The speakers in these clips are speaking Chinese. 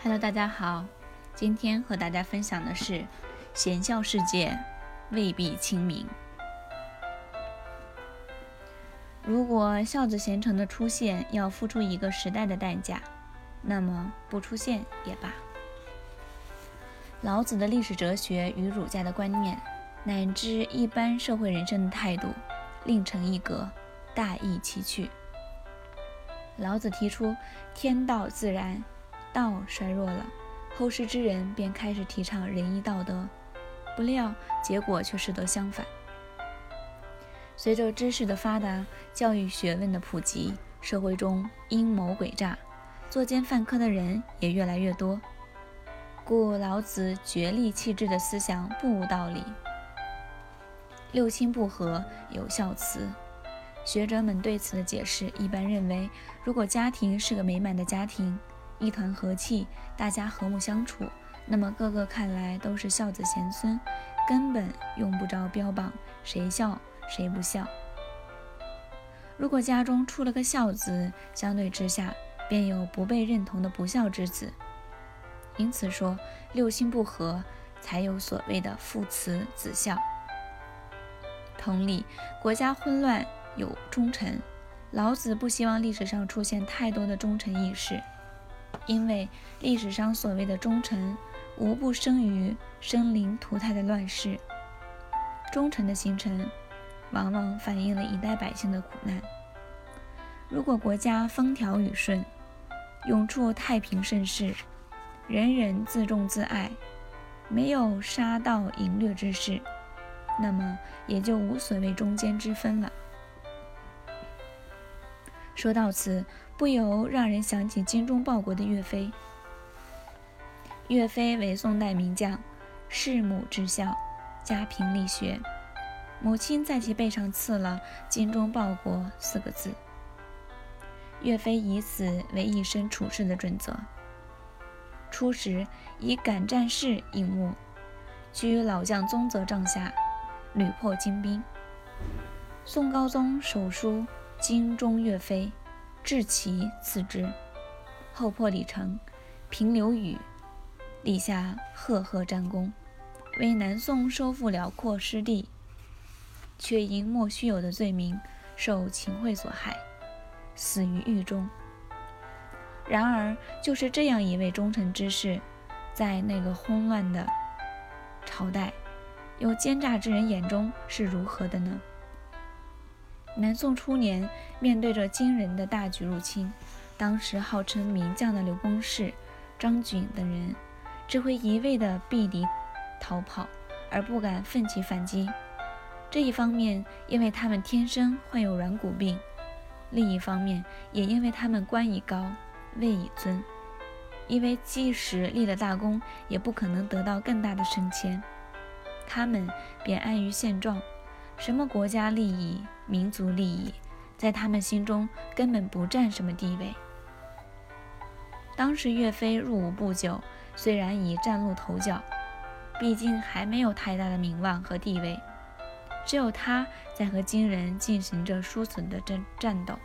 Hello，大家好，今天和大家分享的是贤孝世界未必清明。如果孝子贤臣的出现要付出一个时代的代价，那么不出现也罢。老子的历史哲学与儒家的观念，乃至一般社会人生的态度，另成一格，大异其趣。老子提出天道自然。道衰弱了，后世之人便开始提倡仁义道德，不料结果却适得相反。随着知识的发达，教育学问的普及，社会中阴谋诡诈、作奸犯科的人也越来越多，故老子绝力弃智的思想不无道理。六亲不和有孝慈，学者们对此的解释一般认为，如果家庭是个美满的家庭。一团和气，大家和睦相处，那么个个看来都是孝子贤孙，根本用不着标榜谁孝谁不孝。如果家中出了个孝子，相对之下便有不被认同的不孝之子。因此说六亲不和，才有所谓的父慈子孝。同理，国家混乱有忠臣，老子不希望历史上出现太多的忠臣义士。因为历史上所谓的忠臣，无不生于生灵涂炭的乱世。忠臣的形成，往往反映了一代百姓的苦难。如果国家风调雨顺，永处太平盛世，人人自重自爱，没有杀盗淫掠之事，那么也就无所谓忠奸之分了。说到此，不由让人想起精忠报国的岳飞。岳飞为宋代名将，弑母之孝，家贫力学，母亲在其背上刺了“精忠报国”四个字。岳飞以此为一生处事的准则。初时以敢战士引目，居老将宗泽帐下，屡破金兵。宋高宗手书。精忠岳飞，至其次之。后破李成，平刘禹，立下赫赫战功，为南宋收复辽阔失地，却因莫须有的罪名，受秦桧所害，死于狱中。然而，就是这样一位忠臣之士，在那个混乱的朝代，有奸诈之人眼中是如何的呢？南宋初年，面对着惊人的大举入侵，当时号称名将的刘公世、张举等人，只会一味地避敌逃跑，而不敢奋起反击。这一方面，因为他们天生患有软骨病；另一方面，也因为他们官已高，位已尊，因为即使立了大功，也不可能得到更大的升迁，他们便安于现状。什么国家利益、民族利益，在他们心中根本不占什么地位。当时岳飞入伍不久，虽然已崭露头角，毕竟还没有太大的名望和地位，只有他在和金人进行着殊死的战战斗。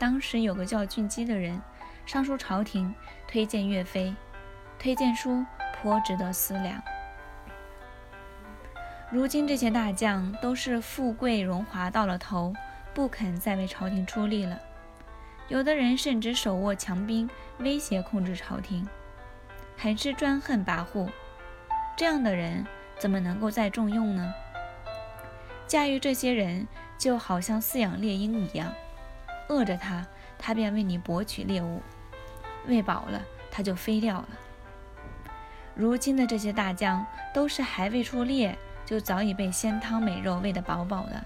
当时有个叫俊基的人上书朝廷，推荐岳飞，推荐书颇值得思量。如今这些大将都是富贵荣华到了头，不肯再为朝廷出力了。有的人甚至手握强兵，威胁控制朝廷，很是专横跋扈。这样的人怎么能够再重用呢？驾驭这些人就好像饲养猎鹰一样，饿着他，他便为你博取猎物；喂饱了，他就飞掉了。如今的这些大将都是还未出猎。就早已被鲜汤美肉喂得饱饱的，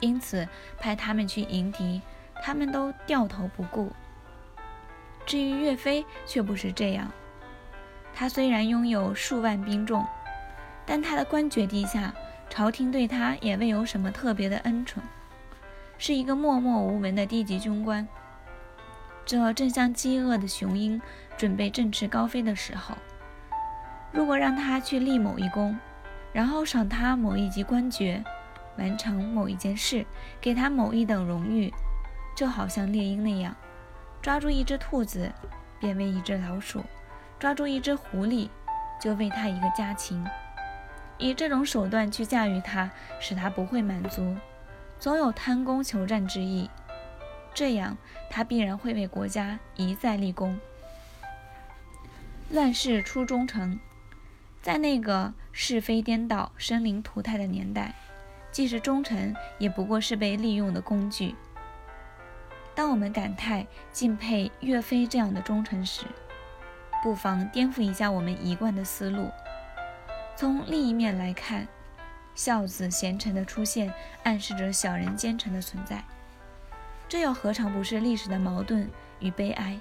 因此派他们去迎敌，他们都掉头不顾。至于岳飞，却不是这样。他虽然拥有数万兵众，但他的官爵低下，朝廷对他也未有什么特别的恩宠，是一个默默无闻的低级军官。这正像饥饿的雄鹰准备振翅高飞的时候，如果让他去立某一功，然后赏他某一级官爵，完成某一件事，给他某一等荣誉，就好像猎鹰那样，抓住一只兔子，变为一只老鼠；抓住一只狐狸，就喂它一个家禽。以这种手段去驾驭它，使它不会满足，总有贪功求战之意。这样，他必然会为国家一再立功。乱世出忠臣，在那个是非颠倒、生灵涂炭的年代，即使忠臣也不过是被利用的工具。当我们感叹敬佩岳飞这样的忠臣时，不妨颠覆一下我们一贯的思路。从另一面来看，孝子贤臣的出现，暗示着小人奸臣的存在。这又何尝不是历史的矛盾与悲哀？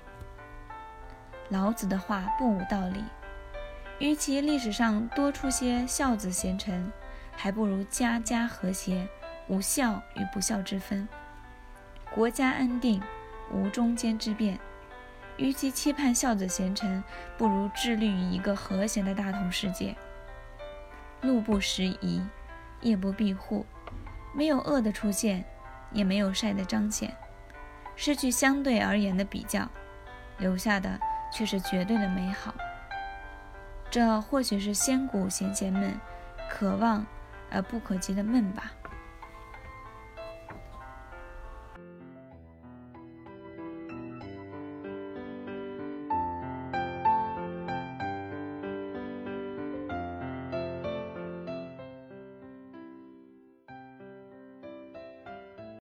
老子的话不无道理。与其历史上多出些孝子贤臣，还不如家家和谐，无孝与不孝之分，国家安定，无中间之变。与其期盼孝子贤臣，不如致力于一个和谐的大同世界。路不拾遗，夜不闭户，没有恶的出现，也没有善的彰显，失去相对而言的比较，留下的却是绝对的美好。这或许是先古贤贤们渴望而不可及的梦吧。